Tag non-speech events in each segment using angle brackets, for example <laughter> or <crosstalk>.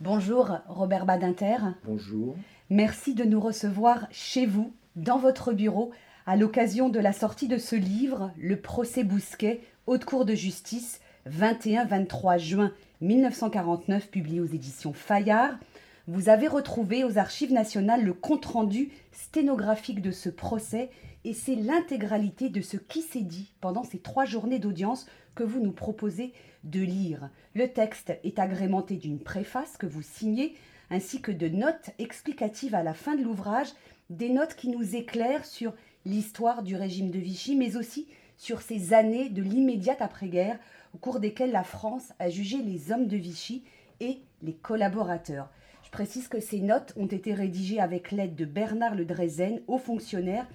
Bonjour Robert Badinter. Bonjour. Merci de nous recevoir chez vous, dans votre bureau, à l'occasion de la sortie de ce livre, Le procès Bousquet, Haute Cour de justice, 21-23 juin 1949, publié aux éditions Fayard. Vous avez retrouvé aux Archives nationales le compte-rendu sténographique de ce procès et c'est l'intégralité de ce qui s'est dit pendant ces trois journées d'audience que vous nous proposez de lire. Le texte est agrémenté d'une préface que vous signez ainsi que de notes explicatives à la fin de l'ouvrage, des notes qui nous éclairent sur l'histoire du régime de Vichy, mais aussi sur ces années de l'immédiate après-guerre au cours desquelles la France a jugé les hommes de Vichy et les collaborateurs. Je précise que ces notes ont été rédigées avec l'aide de Bernard Le Drezen, haut fonctionnaire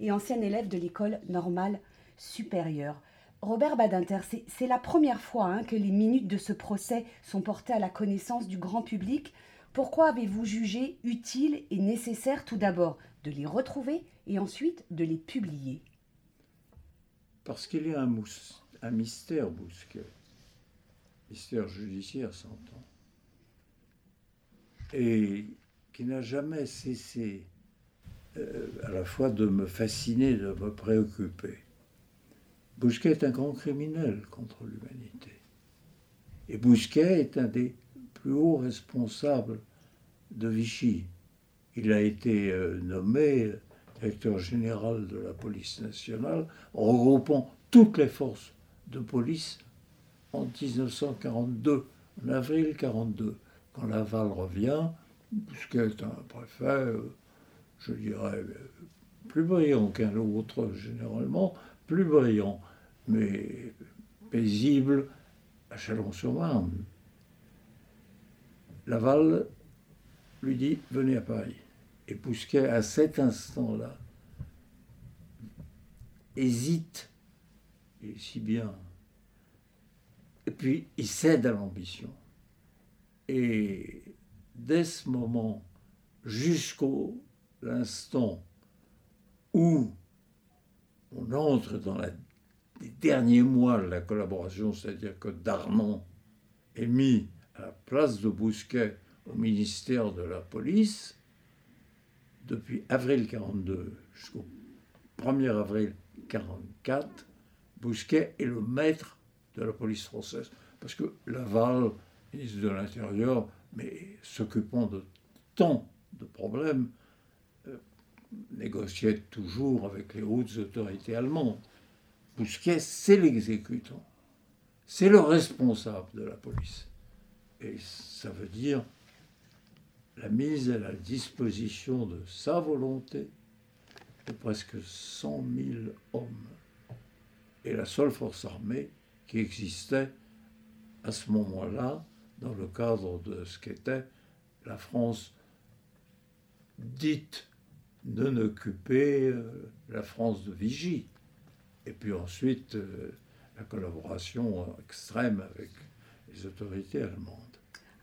et ancien élève de l'école normale supérieure. Robert Badinter, c'est la première fois hein, que les minutes de ce procès sont portées à la connaissance du grand public. Pourquoi avez-vous jugé utile et nécessaire tout d'abord de les retrouver et ensuite de les publier? Parce qu'il y a un, un mystère bousquet, mystère judiciaire s'entend et qui n'a jamais cessé euh, à la fois de me fasciner, de me préoccuper. Bousquet est un grand criminel contre l'humanité. Et Bousquet est un des plus hauts responsables de Vichy. Il a été euh, nommé directeur général de la police nationale, regroupant toutes les forces de police en 1942, en avril 1942 quand Laval revient, puisqu'il est un préfet, euh, je dirais, plus brillant qu'un autre généralement, plus brillant, mais paisible à Chalon-sur-Marne. Laval lui dit Venez à Paris. Et Bousquet, à cet instant-là, hésite, et si bien. Et puis il cède à l'ambition. Et dès ce moment jusqu'au l'instant où on entre dans les derniers mois de la collaboration, c'est-à-dire que Darnan est mis à la place de Bousquet au ministère de la Police, depuis avril 42 jusqu'au 1er avril 44, Bousquet est le maître de la police française. Parce que Laval ministre de l'Intérieur, mais s'occupant de tant de problèmes, négociait toujours avec les hautes autorités allemandes. Bousquet, c'est l'exécutant, c'est le responsable de la police. Et ça veut dire la mise à la disposition de sa volonté de presque 100 000 hommes. Et la seule force armée qui existait à ce moment-là, dans le cadre de ce qu'était la France dite non occupée, euh, la France de Vigie. Et puis ensuite, euh, la collaboration extrême avec les autorités allemandes.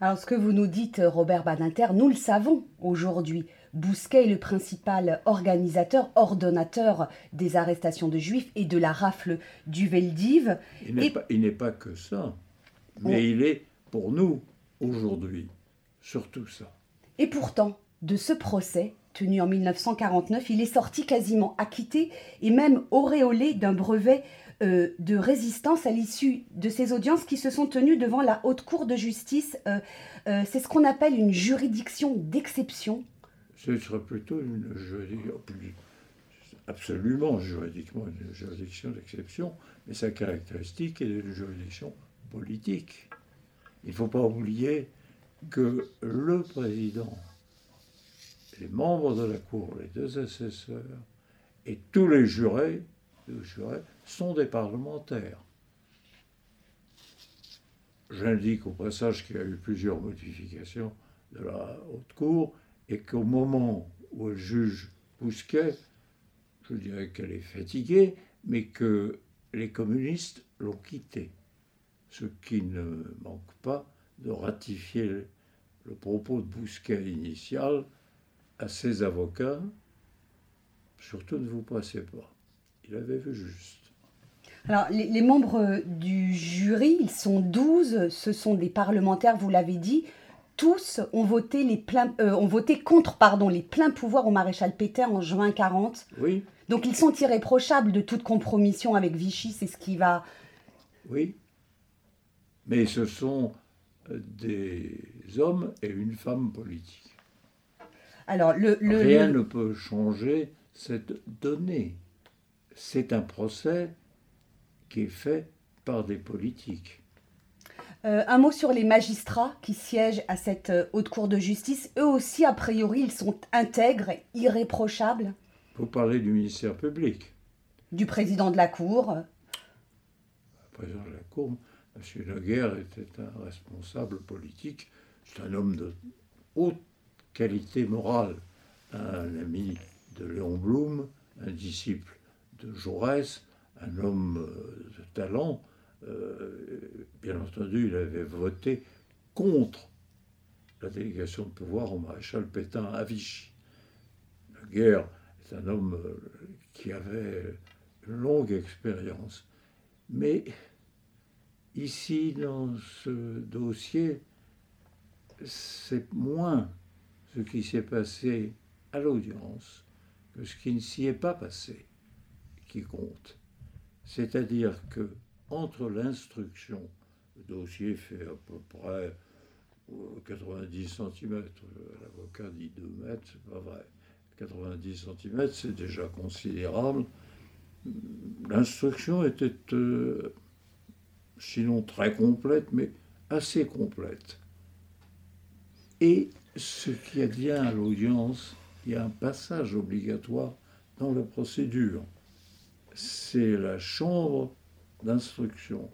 Alors ce que vous nous dites, Robert Badinter, nous le savons aujourd'hui. Bousquet est le principal organisateur, ordonnateur des arrestations de juifs et de la rafle du Veldiv. Il n'est pas, que ça, mais il est pour nous, aujourd'hui, surtout ça. Et pourtant, de ce procès, tenu en 1949, il est sorti quasiment acquitté et même auréolé d'un brevet euh, de résistance à l'issue de ces audiences qui se sont tenues devant la Haute Cour de justice. Euh, euh, c'est ce qu'on appelle une juridiction d'exception. Ce serait plutôt une juridiction, absolument juridiquement une juridiction d'exception, mais sa caractéristique est une juridiction politique. Il ne faut pas oublier que le président, les membres de la Cour, les deux assesseurs et tous les jurés, sont des parlementaires. J'indique au passage qu'il y a eu plusieurs modifications de la Haute Cour et qu'au moment où elle juge Bousquet, je dirais qu'elle est fatiguée, mais que les communistes l'ont quittée ce qui ne manque pas de ratifier le propos de Bousquet initial à ses avocats. Surtout ne vous passez pas. Il avait vu juste. Alors, les, membres du jury, ils sont 12, ce sont des parlementaires, vous l'avez dit. tous ont voté, les pleins, euh, ont voté contre pardon, les pleins pouvoirs au maréchal Pétain en juin 40. Oui, Donc ils sont irréprochables de toute compromission avec Vichy, c'est ce qui va... oui. Mais ce sont des hommes et une femme politique. Alors le... le- Rien le- ne peut changer cette donnée. C'est un procès qui est fait par des politiques. Euh, un mot sur les magistrats qui siègent à cette euh, haute cour de justice. Eux aussi, a priori, ils sont intègres, irréprochables Vous parlez du ministère public. du président de la cour. Le président de la Cour, M. Laguerre, était un responsable politique. C'est un homme de haute qualité morale, un ami de Léon Blum, un disciple de Jaurès, un homme euh, de talent. Euh, bien entendu, il avait voté contre la délégation de pouvoir au maréchal Pétain à Vichy. Laguerre est un homme euh, qui avait une longue expérience. Mais ici, dans ce dossier, c'est moins ce qui s'est passé à l'audience que ce qui ne s'y est pas passé qui compte. C'est-à-dire que entre l'instruction, le dossier fait à peu près euh, 90 cm, l'avocat dit 2 mètres, c'est pas vrai. 90 cm, c'est déjà considérable. L'instruction était euh, sinon très complète, mais assez complète. Et ce qui advient à l'audience, il y a un passage obligatoire dans la procédure. C'est la chambre d'instruction.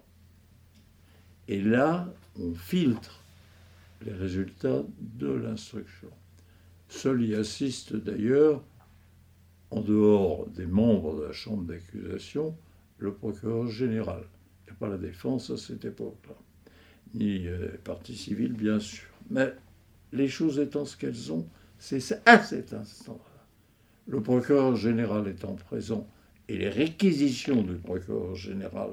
Et là, on filtre les résultats de l'instruction. Seul y assiste d'ailleurs, en dehors des membres de la chambre d'accusation, le procureur général. Il n'y a pas la défense à cette époque-là, ni euh, les parties civiles, bien sûr. Mais les choses étant ce qu'elles sont, c'est à cet instant-là. Le procureur général étant présent et les réquisitions du procureur général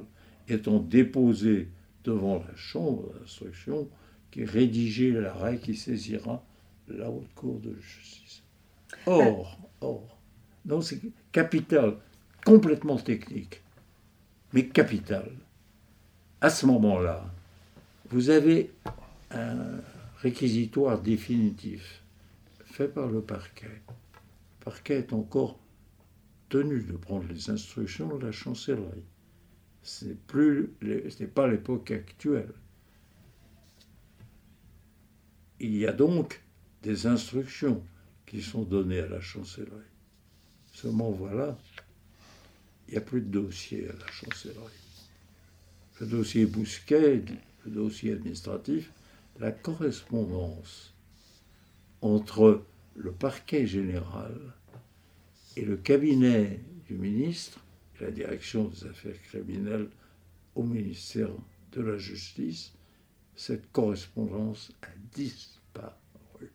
étant déposées devant la chambre d'instruction, qui rédigeait l'arrêt qui saisira la haute cour de justice. Or, or, non, c'est capital, complètement technique, mais capital. À ce moment-là, vous avez un réquisitoire définitif fait par le parquet. Le parquet est encore tenu de prendre les instructions de la chancellerie. Ce n'est pas l'époque actuelle. Il y a donc des instructions qui sont données à la chancellerie. Seulement voilà, il n'y a plus de dossier à la chancellerie. Le dossier Bousquet, le dossier administratif, la correspondance entre le parquet général et le cabinet du ministre, la direction des affaires criminelles au ministère de la Justice, cette correspondance a disparu.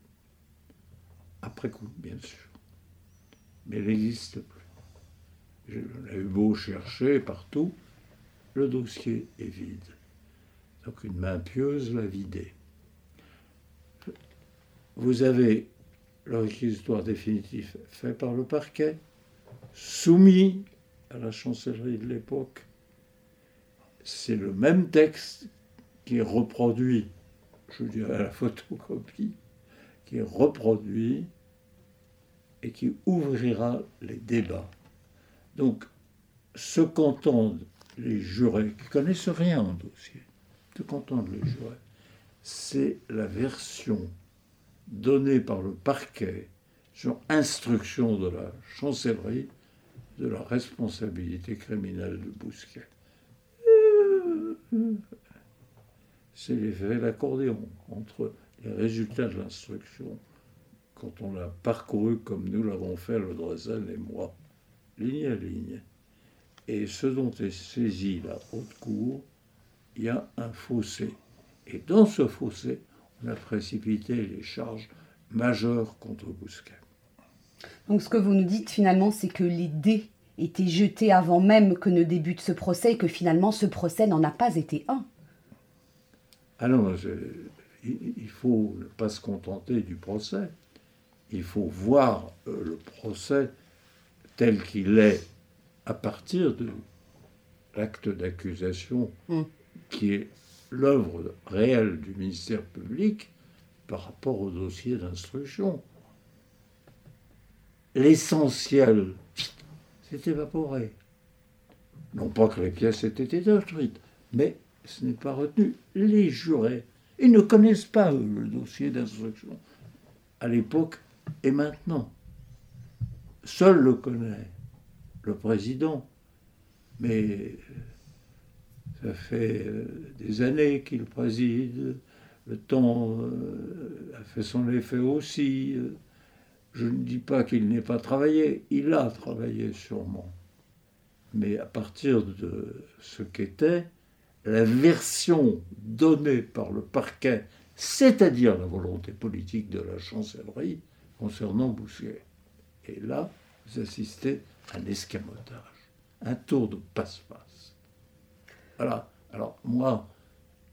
Après coup, bien sûr. Mais elle n'existe plus. On a eu beau chercher partout, le dossier est vide. Donc une main pieuse l'a vidé. Vous avez le réquisitoire définitif fait par le parquet, soumis à la chancellerie de l'époque. C'est le même texte qui est reproduit, je dirais à la photocopie, qui est reproduit et qui ouvrira les débats. Donc, ce qu'entendent les jurés, qui connaissent rien au dossier, ce qu'entendent les jurés, c'est la version donnée par le parquet sur instruction de la chancellerie de la responsabilité criminelle de Bousquet. C'est l'effet d'accordéon entre les résultats de l'instruction, quand on l'a parcouru comme nous l'avons fait, le Drezel et moi, ligne à ligne, et ce dont est saisie la haute cour, il y a un fossé. Et dans ce fossé, on a précipité les charges majeures contre Bousquet. Donc ce que vous nous dites finalement, c'est que les dés étaient jetés avant même que ne débute ce procès et que finalement ce procès n'en a pas été un. Ah non, c'est- il faut ne pas se contenter du procès. Il faut voir euh, le procès tel qu'il est à partir de l'acte d'accusation mm. qui est l'œuvre réelle du ministère public par rapport au dossier d'instruction. L'essentiel s'est évaporé. Non pas que les pièces aient été détruites, mais ce n'est pas retenu. Les jurés, ils ne connaissent pas le dossier d'instruction à l'époque et maintenant. Seul le connaît le président, mais ça fait euh, des années qu'il préside, le temps euh, a fait son effet aussi. Je ne dis pas qu'il n'ait pas travaillé, il a travaillé sûrement. Mais à partir de ce qu'était la version donnée par le parquet, c'est-à-dire la volonté politique de la chancellerie concernant Bousquet. Et là, vous assistez à un escamotage, un tour de passe-passe. Alors moi,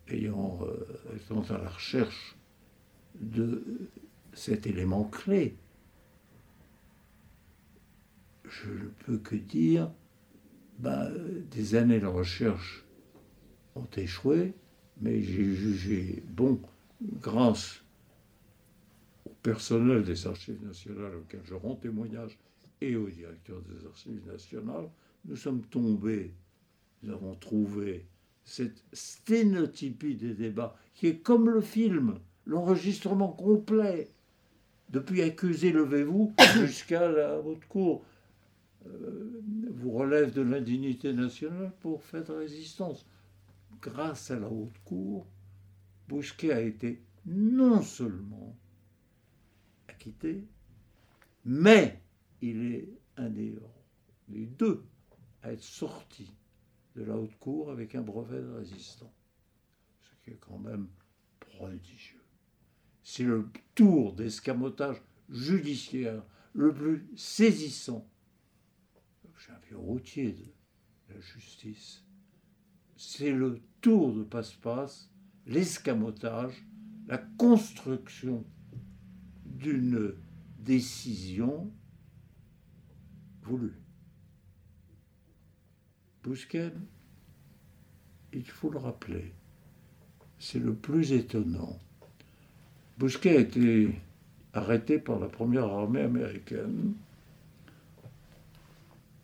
ayant euh, étant à la recherche de cet élément clé, je ne peux que dire, ben, des années de recherche ont échoué, mais j'ai jugé bon, grâce au personnel des archives nationales auquel je rends témoignage et au directeur des archives nationales, nous sommes tombés, nous avons trouvé cette sténotypie des débats qui est comme le film, l'enregistrement complet, depuis accusé levez-vous <coughs> jusqu'à la haute cour. Euh, vous relève de l'indignité nationale pour faire résistance grâce à la haute cour, Bousquet a été non seulement acquitté, mais il est un des, deux à être sorti de la haute cour avec un brevet de résistant, ce qui est quand même prodigieux. C'est le tour d'escamotage judiciaire le plus saisissant. Suis un vieux routier de la justice c'est le tour de passe-passe, l'escamotage, la construction d'une décision voulue. Bousquet, il faut le rappeler, c'est le plus étonnant. Bousquet a été arrêté par la première armée américaine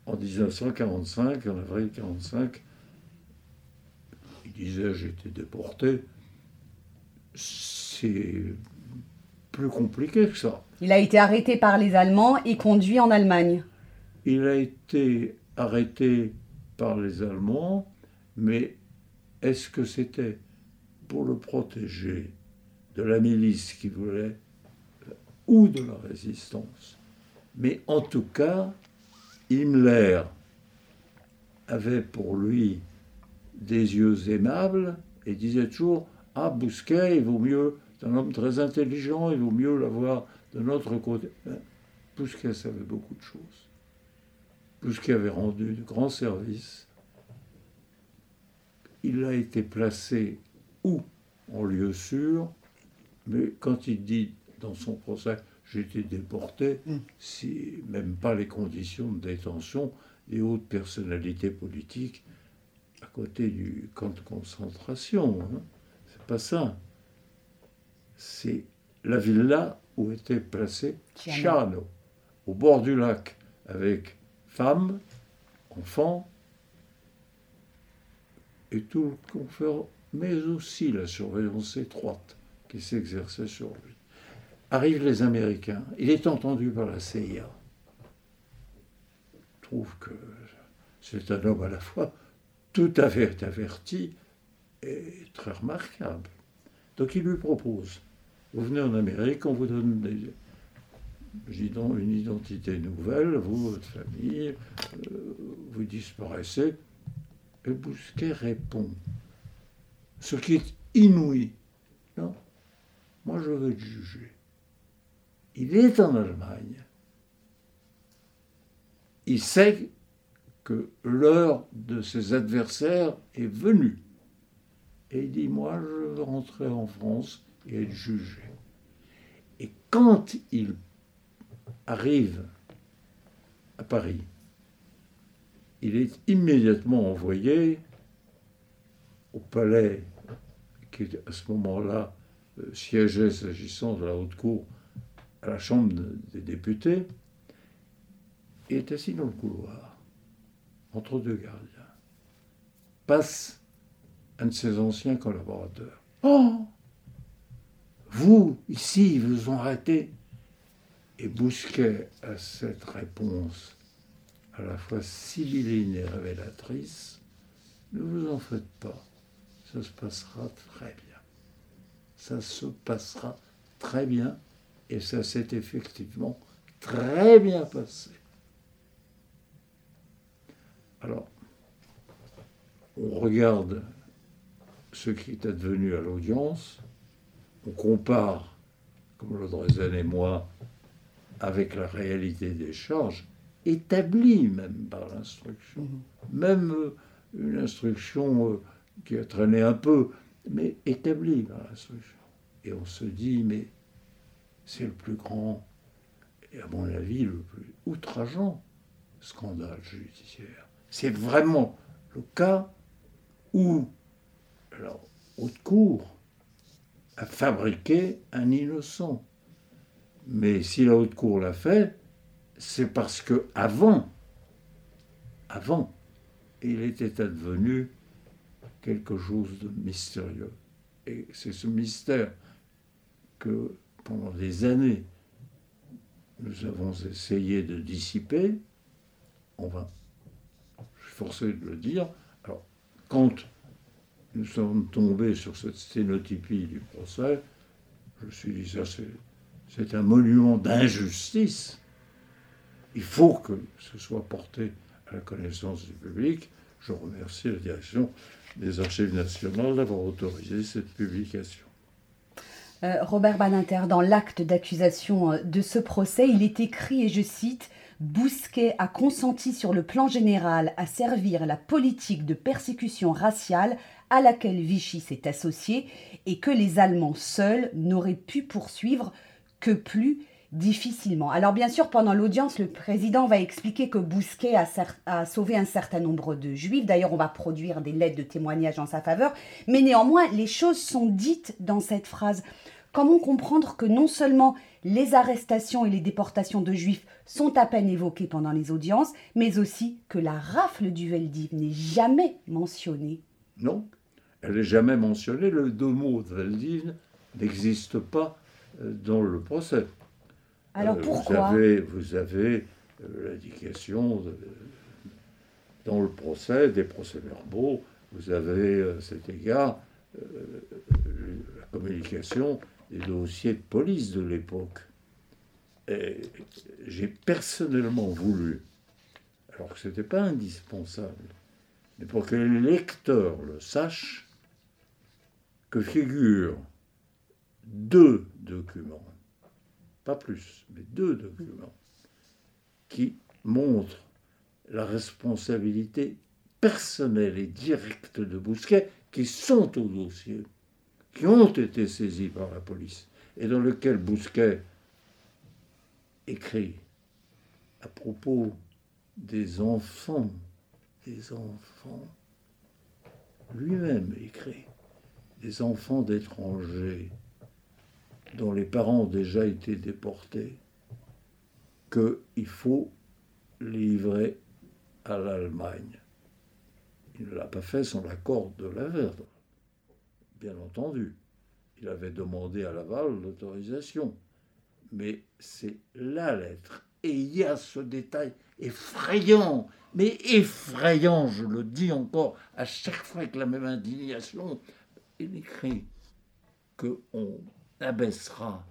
en 1945, en avril 1945, disait j'étais déporté, c'est plus compliqué que ça. Il a été arrêté par les Allemands et conduit en Allemagne. Il a été arrêté par les Allemands, mais est-ce que c'était pour le protéger de la milice qui voulait ou de la résistance? Mais en tout cas, Himmler avait pour lui des yeux aimables et disait toujours Ah, Bousquet, il vaut mieux, c'est un homme très intelligent, il vaut mieux l'avoir de notre côté. Ben, Bousquet savait beaucoup de choses. Bousquet avait rendu de grands services. Il a été placé où En lieu sûr, mais quand il dit dans son procès j'ai été déporté, mm. si même pas les conditions de détention des hautes personnalités politiques à côté du camp de concentration. Hein. C'est pas ça. C'est la villa où était placé Ciano, au bord du lac, avec femmes, enfants et tout le confort, mais aussi la surveillance étroite qui s'exerçait sur lui. Arrivent les Américains. Il est entendu par la CIA. trouve que c'est un homme à la fois tout à fait averti et très remarquable. Donc il lui propose, vous venez en Amérique, on vous donne des, une identité nouvelle, vous, votre famille, euh, vous disparaissez. Et Bousquet répond, ce qui est inouï. Non, moi je veux juger. Il est en Allemagne. Il sait que l'heure de ses adversaires est venue. Et il dit, moi, je veux rentrer en France, et être jugé. Et quand il arrive à Paris, il est immédiatement envoyé au palais qui à ce moment-là euh, siégeait s'agissant de la haute cour à la Chambre des députés, et est assis dans le couloir, entre deux gardiens. Passe un de ses anciens collaborateurs. Oh Vous, ici, vous ont arrêté Et Bousquet, à cette réponse à la fois sibylline et révélatrice, ne vous en faites pas, ça se passera très bien. Ça se passera très bien et ça s'est effectivement très bien passé. Alors, on regarde ce qui est advenu à l'audience, on compare, comme Laudrezen et moi, avec la réalité des charges, établies même par l'instruction. Mhm. Même euh, une instruction euh, qui a traîné un peu, mais établie par l'instruction. Et on se dit, mais c'est le plus grand, et à mon avis, le plus outrageant scandale judiciaire. C'est vraiment le cas où la haute cour a fabriqué un innocent. Mais si la haute cour l'a fait, c'est parce que avant, avant, il était advenu quelque chose de mystérieux. Et c'est ce mystère que pendant des années, nous avons essayé de dissiper, on va, je suis forcé de le dire, alors quand nous sommes tombés sur cette sténotypie du procès, je me suis dit, ça c'est un monument d'injustice, il faut que ce soit porté à la connaissance du public. Je remercie la direction des Archives nationales d'avoir autorisé cette publication. Euh, Robert Badinter, dans l'acte d'accusation euh, de ce procès, il est écrit, et je cite, Bousquet a consenti sur le plan général à servir la politique de persécution raciale à laquelle Vichy s'est associé et que les Allemands seuls n'auraient pu poursuivre que plus difficilement. Alors bien sûr, pendant l'audience, le président va expliquer que Bousquet a, sauvé un certain nombre de juifs. D'ailleurs, on va produire des lettres de témoignage en sa faveur. Mais néanmoins, les choses sont dites dans cette phrase. Comment comprendre que non seulement les arrestations et les déportations de juifs sont à peine évoquées pendant les audiences, mais aussi que la rafle du Veldiv n'est jamais mentionnée? Non, elle n'est jamais mentionnée. Le deux mots de Veldiv n'existe pas dans le procès. Alors euh, pourquoi Vous avez, vous avez euh, l'indication dans le procès, des procès-verbaux, vous avez à cet égard la communication des dossiers de police de l'époque. J'ai personnellement voulu, alors que ce n'était pas indispensable, mais pour que les lecteurs le sachent, que figurent deux documents, pas plus, mais deux documents, qui montrent la responsabilité personnelle et directe de Bousquet, qui sont au dossier qui ont été saisis par la police et dans lequel Bousquet écrit à propos des enfants, des enfants, lui-même écrit, des enfants d'étrangers dont les parents ont déjà été déportés, qu'il faut livrer à l'Allemagne. Il ne l'a pas fait sans l'accord de la Verdre bien entendu. Il avait demandé à Laval l'autorisation. Mais c'est la lettre. Et il y a ce détail effrayant, mais effrayant, je le dis encore, à chaque fois avec la même indignation. Il écrit qu'on abaissera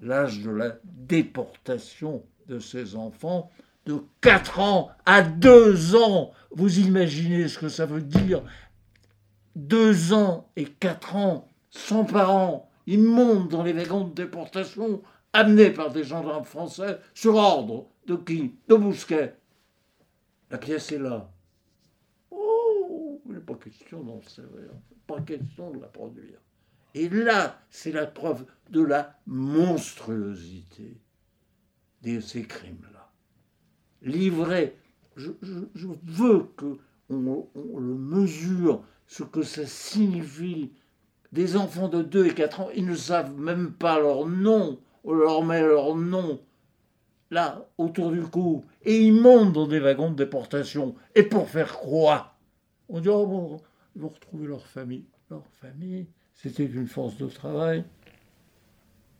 l'âge de la déportation de ces enfants de 4 ans à 2 ans. Vous imaginez ce que ça veut dire? Deux ans et quatre ans sans parents, ils montent dans les wagons de déportation amenés par des gendarmes français sur ordre de qui? De Bousquet. La pièce est là. Oh, il n'est pas question d'en servir, pas question de la produire. Et là, c'est la preuve de la monstruosité de ces crimes-là. Livré, je, veux que on, le mesure, ce que ça signifie. Des enfants de 2 et 4 ans, ils ne savent même pas leur nom. On leur met leur nom là, autour du cou, et ils montent dans des wagons de déportation. Et pour faire quoi? On dit, oh bon, ils vont retrouver leur famille. Leur famille, c'était une force de travail,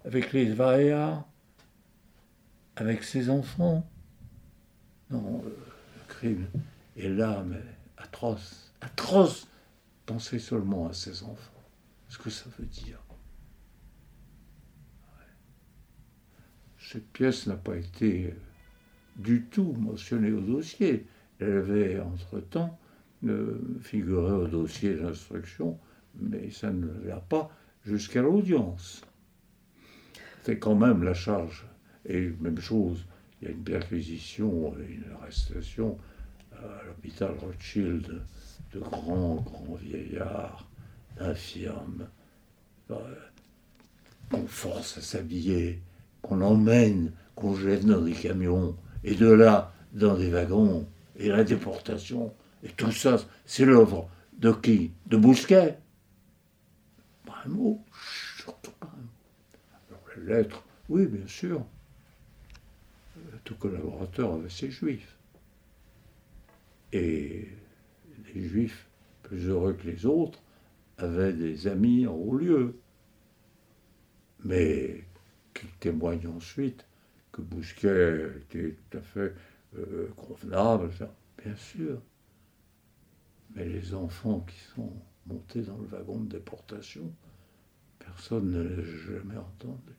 avec les vaillards, avec ses enfants. Non, le crime est là, mais atroce, atroce. Pensez seulement à ses enfants, ce que ça veut dire? Cette pièce n'a pas été du tout mentionnée au dossier. Elle avait entre-temps euh, figuré au dossier d'instruction, mais ça ne va pas jusqu'à l'audience. C'est quand même la charge. Et même chose, il y a une perquisition, une arrestation à l'hôpital Rothschild de grands, grands vieillards, infirmes, qu'on euh, force à s'habiller, qu'on emmène, qu'on jette dans des camions, et de là dans des wagons, et la déportation, et tout ça, c'est l'œuvre de qui? De Bousquet un mot, surtout pas Alors les lettres, oui, bien sûr. Tout collaborateur avait ses juifs. Et les juifs, plus heureux que les autres, avaient des amis en haut lieu. Mais qui témoigne ensuite que Bousquet était tout à fait euh, convenable, bien sûr. Mais les enfants qui sont montés dans le wagon de déportation, personne ne l'a jamais entendu.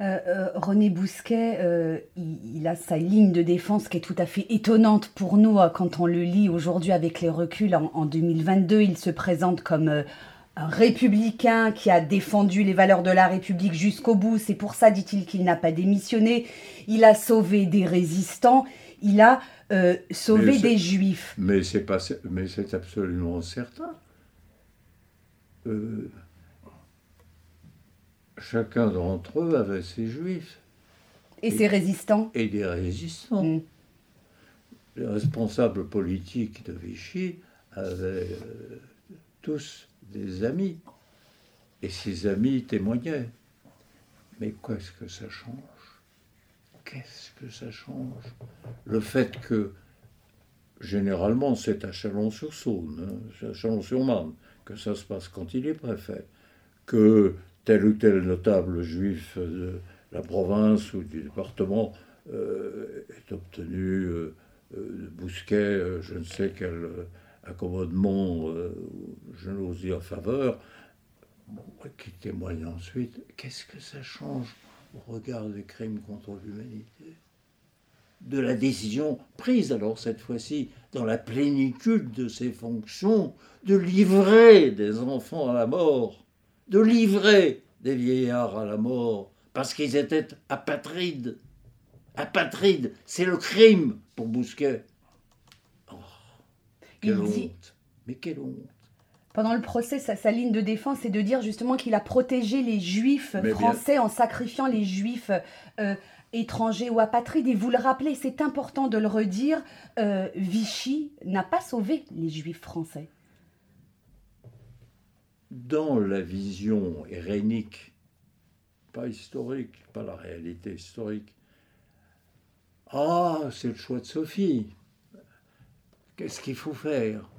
Euh, euh, René Bousquet, il, a sa ligne de défense qui est tout à fait étonnante pour nous quand on le lit aujourd'hui avec les reculs. En, en 2022, il se présente comme un républicain qui a défendu les valeurs de la République jusqu'au bout. C'est pour ça, dit-il, qu'il n'a pas démissionné. Il a sauvé des résistants. Il a euh, sauvé des juifs. Mais c'est pas, mais c'est absolument certain. Euh, chacun d'entre eux avait ses juifs. Et, ses résistants. Et des résistants. Mm. Les responsables politiques de Vichy avaient euh, tous des amis. Et ces amis témoignaient. Mais qu'est-ce que ça change? Qu'est-ce que ça change? Le fait que, généralement, c'est à Chalon-sur-Saône, hein, à Chalon-sur-Marne, que ça se passe quand il est préfet, que tel ou tel notable juif de la province ou du département euh, est obtenu euh, euh, de Bousquet, je ne sais quel accommodement, je n'ose dire faveur, qui témoigne ensuite, qu'est-ce que ça change au regard des crimes contre l'humanité? De la décision prise, alors cette fois-ci, dans la plénitude de ses fonctions, de livrer des enfants à la mort, de livrer des vieillards à la mort, parce qu'ils étaient apatrides. Apatrides, c'est le crime pour Bousquet. Quelle honte. Mais quelle honte. Pendant le procès, sa, ligne de défense est de dire justement qu'il a protégé les juifs français en sacrifiant les juifs euh, étrangers ou apatrides. Et vous le rappelez, c'est important de le redire, euh, Vichy n'a pas sauvé les juifs français. Dans la vision hérénique, pas historique, pas la réalité historique, ah, c'est le choix de Sophie. Qu'est-ce qu'il faut faire?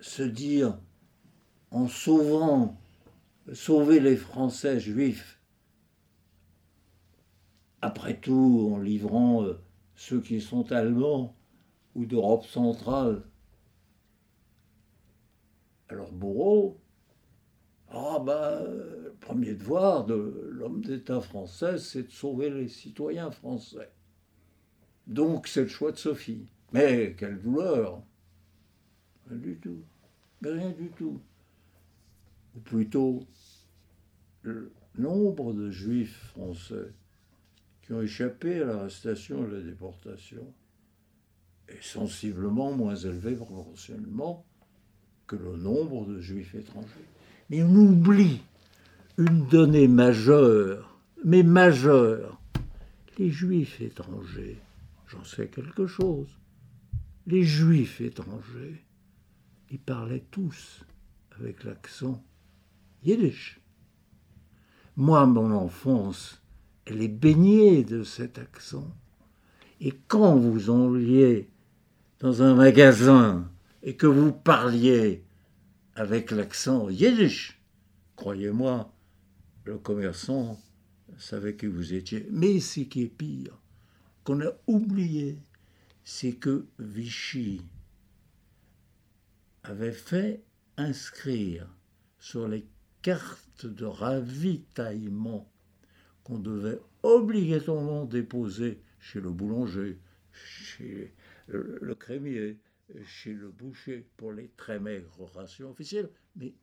Se dire, en sauvant, sauver les Français juifs, après tout en livrant euh, ceux qui sont allemands ou d'Europe centrale alors bourreau, ah ben, le premier devoir de l'homme d'État français, c'est de sauver les citoyens français. Donc c'est le choix de Sophie. Mais quelle douleur Rien du tout. Rien du tout. Ou plutôt, le nombre de juifs français qui ont échappé à l'arrestation et à la déportation est sensiblement moins élevé proportionnellement que le nombre de juifs étrangers. Mais on oublie une donnée majeure, mais majeure. Les juifs étrangers, j'en sais quelque chose. Les juifs étrangers, ils parlaient tous avec l'accent yiddish. Moi, mon enfance, elle est baignée de cet accent. Et quand vous enliez dans un magasin et que vous parliez avec l'accent yiddish, croyez-moi, le commerçant savait qui vous étiez. Mais ce qui est pire, qu'on a oublié, c'est que Vichy avait fait inscrire sur les cartes de ravitaillement qu'on devait obligatoirement déposer chez le boulanger, chez le, crémier, chez le boucher pour les très maigres rations officielles. Mais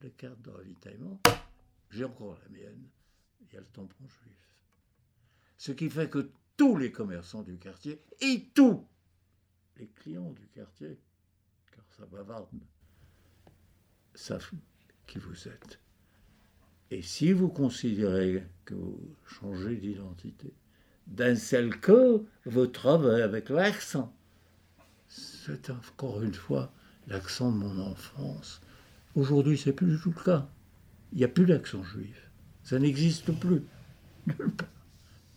les cartes de ravitaillement, j'ai encore la mienne, il y a le tampon juif. Ce qui fait que tous les commerçants du quartier et tous les clients du quartier, car ça bavarde, savent qui vous êtes. Et si vous considérez que vous changez d'identité, d'un seul coup, vous trouvez avec l'accent. C'est encore une fois l'accent de mon enfance. Aujourd'hui, c'est plus du tout le cas. Il n'y a plus d'accent juif. Ça n'existe plus.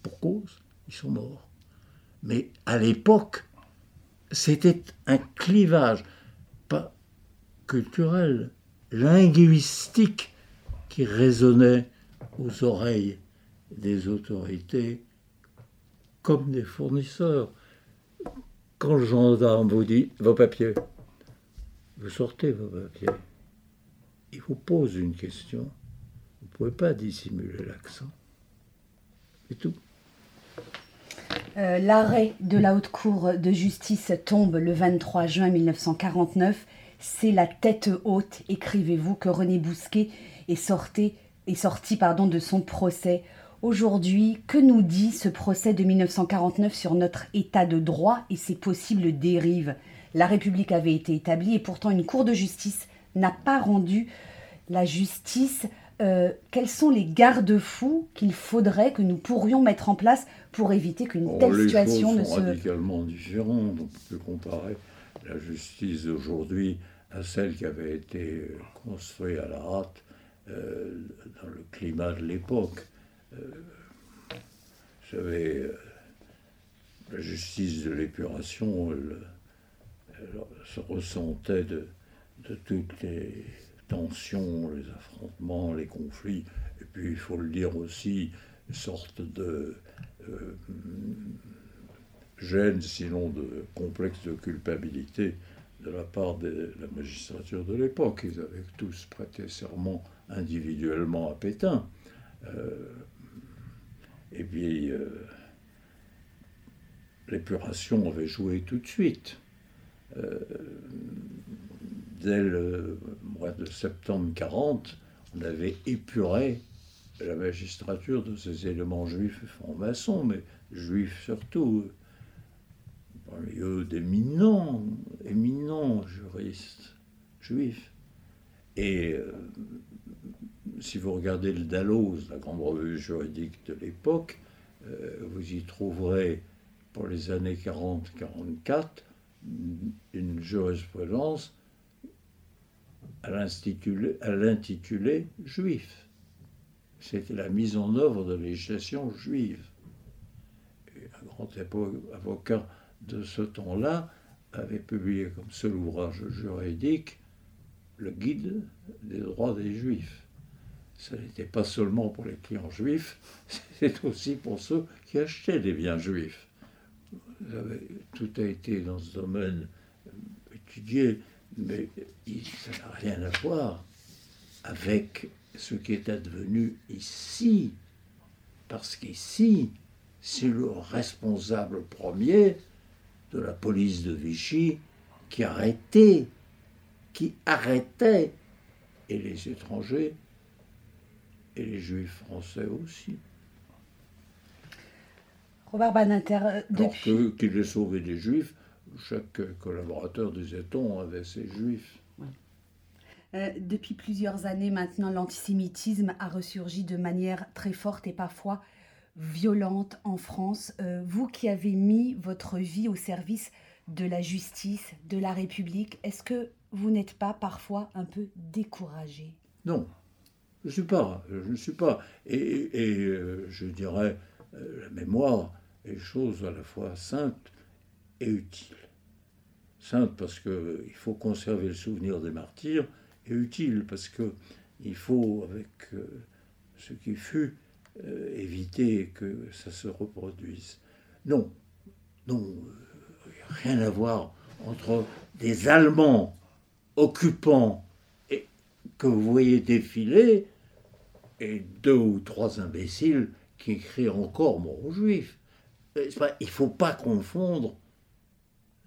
Pour cause, ils sont morts. Mais à l'époque, c'était un clivage, pas culturel, linguistique qui résonnait aux oreilles des autorités comme des fournisseurs. Quand le gendarme vous dit vos papiers, vous sortez vos papiers. Il vous pose une question. Vous ne pouvez pas dissimuler l'accent. C'est tout. Euh, l'arrêt de la Haute Cour de justice tombe le 23 juin 1949. C'est la tête haute, écrivez-vous, que René Bousquet est sorti, est sorti pardon, de son procès. Aujourd'hui, que nous dit ce procès de 1949 sur notre état de droit et ses possibles dérives? La République avait été établie et pourtant une Cour de justice n'a pas rendu la justice. Euh, quels sont les garde-fous qu'il faudrait que nous pourrions mettre en place pour éviter qu'une oh, telle situation ne se... radicalement différents. On peut comparer la justice d'aujourd'hui à celle qui avait été construite à la rate euh, dans le climat de l'époque. Euh, vous savez, euh, la justice de l'épuration, se ressentait de, toutes les tensions, les affrontements, les conflits, et puis il faut le dire aussi, une sorte de gêne, sinon de complexe de culpabilité de la part de la magistrature de l'époque. Ils avaient tous prêté serment individuellement à Pétain. Euh, et puis, euh, l'épuration avait joué tout de suite. Euh, dès le mois de septembre 40, on avait épuré la magistrature de ces éléments juifs francs-maçons, mais juifs surtout parmi eux d'éminents, éminents juristes juifs. Et euh, si vous regardez le Dalloz, la grande revue juridique de l'époque, euh, vous y trouverez pour les années 40-44 une jurisprudence à l'intitulé juif. C'était la mise en œuvre de la législation juive. un grand avocat de ce temps-là avait publié comme seul ouvrage juridique le guide des droits des juifs. Ce n'était pas seulement pour les clients juifs, <laughs> c'était aussi pour ceux qui achetaient des biens juifs. Tout a été dans ce domaine étudié, mais ça n'a rien à voir avec ce qui est advenu ici. Parce qu'ici, c'est le responsable premier de la police de Vichy qui arrêtait, qui arrêtait, et les étrangers, et les juifs français aussi. Robert Banater, euh, depuis... qu'il ait sauvé des juifs, chaque collaborateur, disait-on, avait ses juifs. Euh, depuis plusieurs années maintenant, l'antisémitisme a ressurgi de manière très forte et parfois violente en France. Euh, vous qui avez mis votre vie au service de la justice, de la République, est-ce que vous n'êtes pas parfois un peu découragé? Non, je ne suis pas. Je ne suis pas. Et, euh, je dirais, la mémoire est chose à la fois sainte et utile. Sainte parce qu'il faut conserver le souvenir des martyrs, et utile parce que il faut, avec euh, ce qui fut, euh, éviter que ça se reproduise. Non, non, rien à voir entre des Allemands occupants que vous voyez défiler et deux ou trois imbéciles qui écrivent encore mort aux juifs. Il ne faut pas confondre,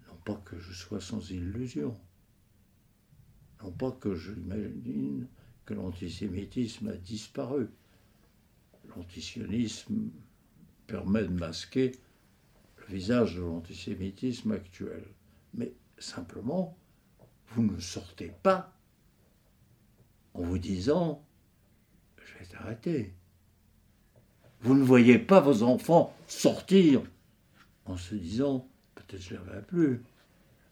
non pas que je sois sans illusion, non pas que j'imagine que l'antisémitisme a disparu. L'antisionisme permet de masquer le visage de l'antisémitisme actuel. Mais simplement, vous ne sortez pas en vous disant je vais t'arrêter. Vous ne voyez pas vos enfants sortir en se disant peut-être je ne reviens plus.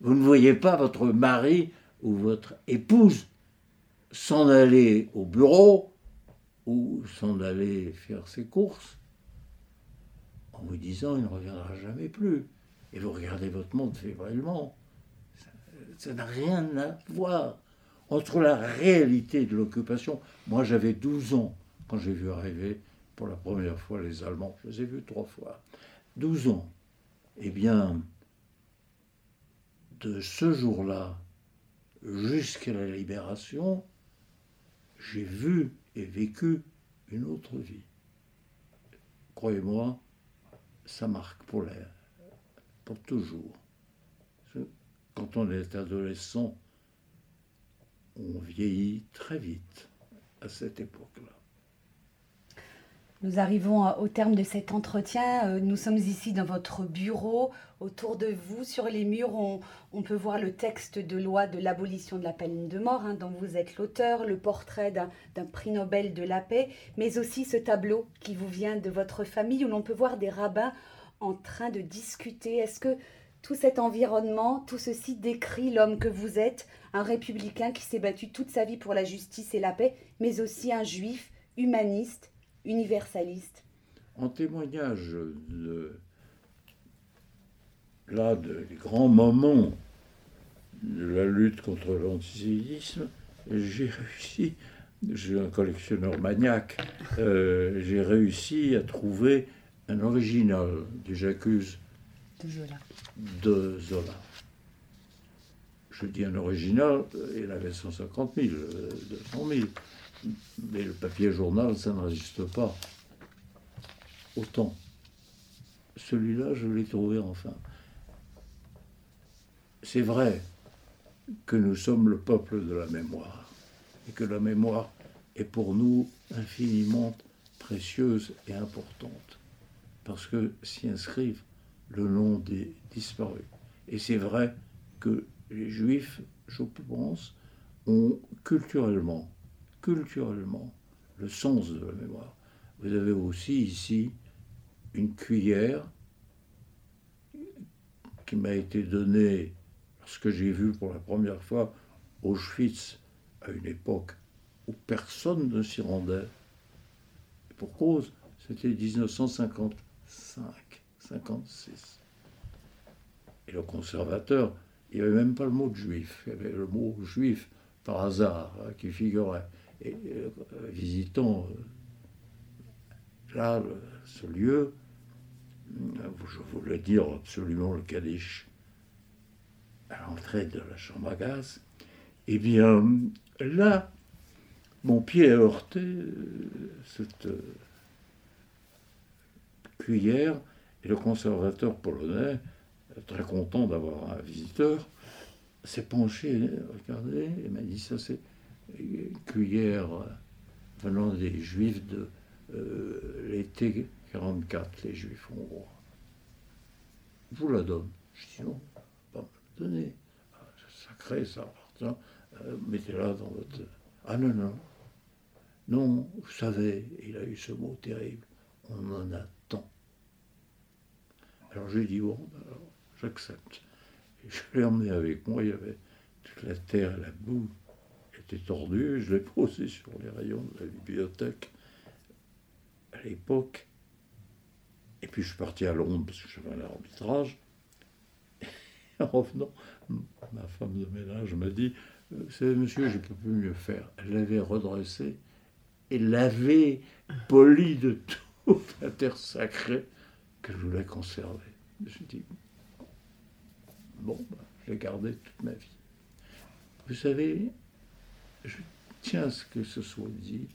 Vous ne voyez pas votre mari ou votre épouse s'en aller au bureau ou s'en aller faire ses courses en vous disant il ne reviendra jamais plus. Et vous regardez votre monde fébrilement. Ça n'a rien à voir entre la réalité de l'occupation. Moi j'avais 12 ans quand j'ai vu arriver pour la première fois les Allemands. Je les ai vus trois fois. 12 ans. Eh bien, de ce jour-là jusqu'à la libération, j'ai vu et vécu une autre vie. Croyez-moi, ça marque pour, pour toujours. Quand on est adolescent, on vieillit très vite à cette époque-là. Nous arrivons au terme de cet entretien. Euh, nous sommes ici dans votre bureau. Autour de vous, sur les murs, on, peut voir le texte de loi de l'abolition de la peine de mort, hein, dont vous êtes l'auteur, le portrait d'un prix Nobel de la paix, mais aussi ce tableau qui vous vient de votre famille, où l'on peut voir des rabbins en train de discuter. Est-ce que tout cet environnement, tout ceci décrit l'homme que vous êtes, un républicain qui s'est battu toute sa vie pour la justice et la paix, mais aussi un juif humaniste universaliste. En témoignage de, là, des grands moments de la lutte contre l'antisémitisme, j'ai réussi, j'ai un collectionneur maniaque, euh, j'ai réussi à trouver un original du J'accuse de Zola. de Zola. Je dis un original, il avait 150 000, 200 000. Mais le papier journal, ça ne résiste pas autant. Celui-là, je l'ai trouvé enfin. C'est vrai que nous sommes le peuple de la mémoire et que la mémoire est pour nous infiniment précieuse et importante parce que s'y inscrivent le nom des disparus. Et c'est vrai que les juifs, je pense, ont culturellement culturellement le sens de la mémoire. Vous avez aussi ici une cuillère qui m'a été donnée lorsque j'ai vu pour la première fois Auschwitz à une époque où personne ne s'y rendait. Et pour cause, c'était 1955, 56. Et le conservateur, il n'y avait même pas le mot de juif, il y avait le mot juif par hasard hein, qui figurait. Et euh, visitant euh, là ce lieu, euh, je voulais dire absolument le Kaddish à l'entrée de la chambre à gaz, et eh bien là, mon pied a heurté cette cuillère et le conservateur polonais, très content d'avoir un visiteur, s'est penché, regardez, et m'a dit ça c'est cuillère venant des juifs de euh, l'été 44, les juifs hongrois. Je vous la donne. Je dis non, pas me la donner. Ah, sacré, ça appartient euh, mettez-la dans votre. Ah non, non. Non, vous savez, il a eu ce mot terrible. On en a. Alors j'ai dit, bon, ben j'accepte. Et je l'ai emmené avec moi, il y avait toute la terre et la boue était tordue, je l'ai posé sur les rayons de la bibliothèque à l'époque. Et puis je suis parti à Londres parce que j'avais un arbitrage. en revenant, ma femme de ménage m'a dit euh, Vous savez, monsieur, je ne peux plus mieux faire. Elle l'avait redressé et l'avait poli de <laughs> toute la terre sacrée que je voulais conserver. Je dit Bon, ben, je l'ai gardé toute ma vie. Vous savez, je tiens à ce que ce soit dit.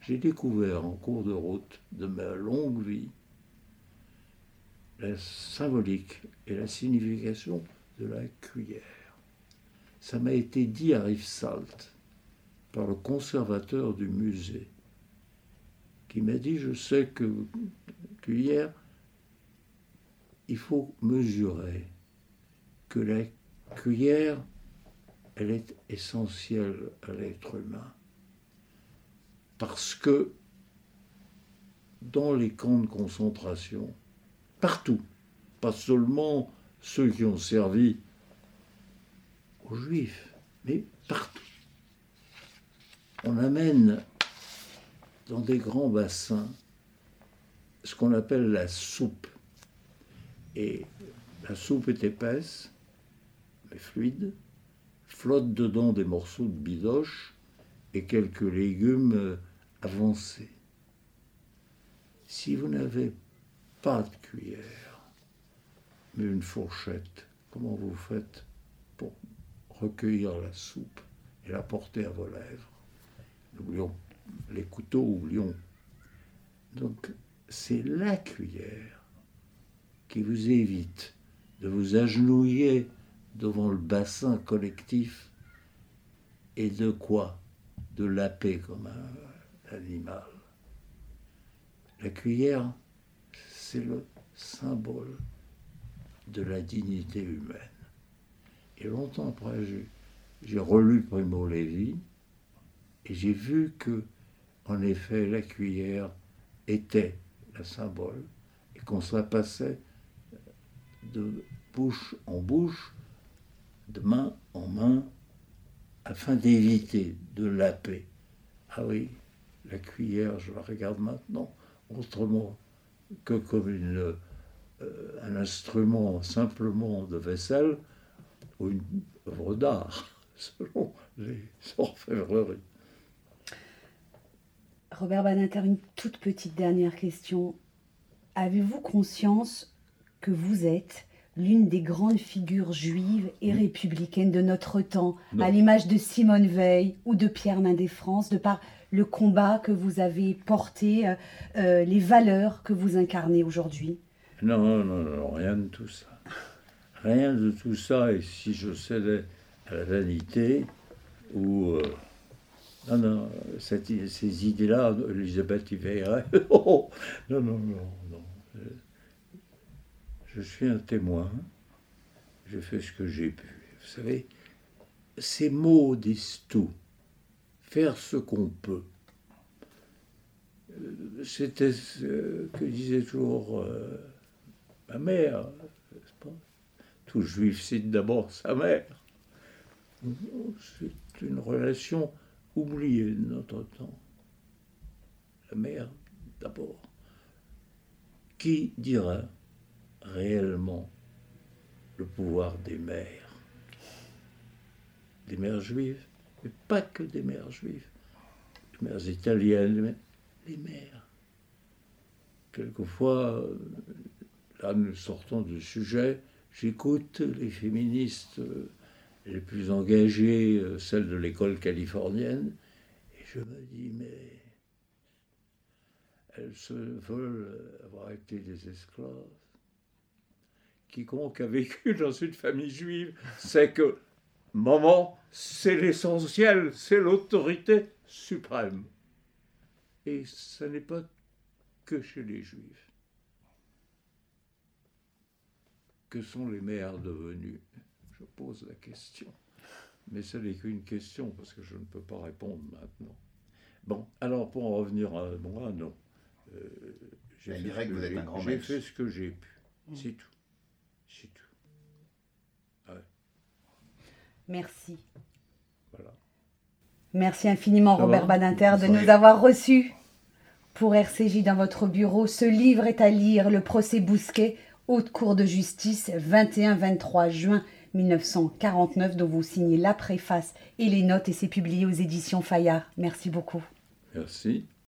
J'ai découvert en cours de route de ma longue vie la symbolique et la signification de la cuillère. Ça m'a été dit à Rivesaltes par le conservateur du musée, qui m'a dit, je sais que cuillère, il faut mesurer que la cuillère, elle est essentielle à l'être humain. Parce que dans les camps de concentration, partout, pas seulement ceux qui ont servi aux juifs, mais partout. On amène dans des grands bassins ce qu'on appelle la soupe. Et la soupe est épaisse, mais fluide, flotte dedans des morceaux de bidoche et quelques légumes avancés. Si vous n'avez pas de cuillère, mais une fourchette. Comment vous faites pour recueillir la soupe et la porter à vos lèvres? N'oublions les couteaux, oublions. Donc, c'est la cuillère qui vous évite de vous agenouiller devant le bassin collectif et de quoi De laper comme un animal. La cuillère, c'est le symbole de la dignité humaine. Et longtemps après, j'ai relu Primo Levi et j'ai vu que, en effet, la cuillère était le symbole et qu'on se la passait de bouche en bouche, de main en main, afin d'éviter de laper. Ah oui, la cuillère, je la regarde maintenant autrement que comme euh, un instrument simplement de vaisselle ou une œuvre d'art, <laughs> selon les orfèvreries. Robert Badinter, une toute petite dernière question. Avez-vous conscience que vous êtes l'une des grandes figures juives et républicaines de notre temps, à l'image de Simone Veil ou de Pierre Mendès France, de par le combat que vous avez porté, euh, euh, les valeurs que vous incarnez aujourd'hui non, non, non, rien de tout ça. Rien de tout ça, et si je cédais à la vanité, ou... Euh, non, non, ces idées-là, Elisabeth y veillerait. <laughs> Oh, non, non, non, non. Je suis un témoin. Je fais ce que j'ai pu. Vous savez, ces mots disent tout faire ce qu'on peut. Euh, c'était ce que disait toujours euh, ma mère. Pas? Tout juif cite d'abord sa mère. C'est une relation oubliée de notre temps. La mère d'abord. Qui dira? Réellement le pouvoir des mères Des mères juives mais pas que des mères juives, des mères italiennes, les mères. Quelquefois, là nous sortons du sujet, j'écoute les féministes euh, les plus engagées, euh, celles de l'école californienne, et je me dis, mais elles se veulent avoir été des esclaves. Quiconque a vécu <laughs> dans une famille juive sait que Maman, c'est l'essentiel, c'est l'autorité suprême. Et ce n'est pas que chez les juifs. Que sont les mères devenues? Je pose la question. mais ce n'est qu'une question, parce que je ne peux pas répondre maintenant. Bon, alors pour en revenir à moi, non. Euh, j'ai fait, dirait ce que vous que êtes j'ai- un grand j'ai maître. fait ce que j'ai pu. C'est tout. C'est tout. Merci. Voilà. Merci infiniment, Ça Robert va Badinter, de nous avoir reçus pour RCJ dans votre bureau. Ce livre est à lire, Le procès Bousquet, Haute Cour de justice, 21-23 juin 1949, dont vous signez la préface et les notes, et c'est publié aux éditions Fayard. Merci beaucoup. Merci.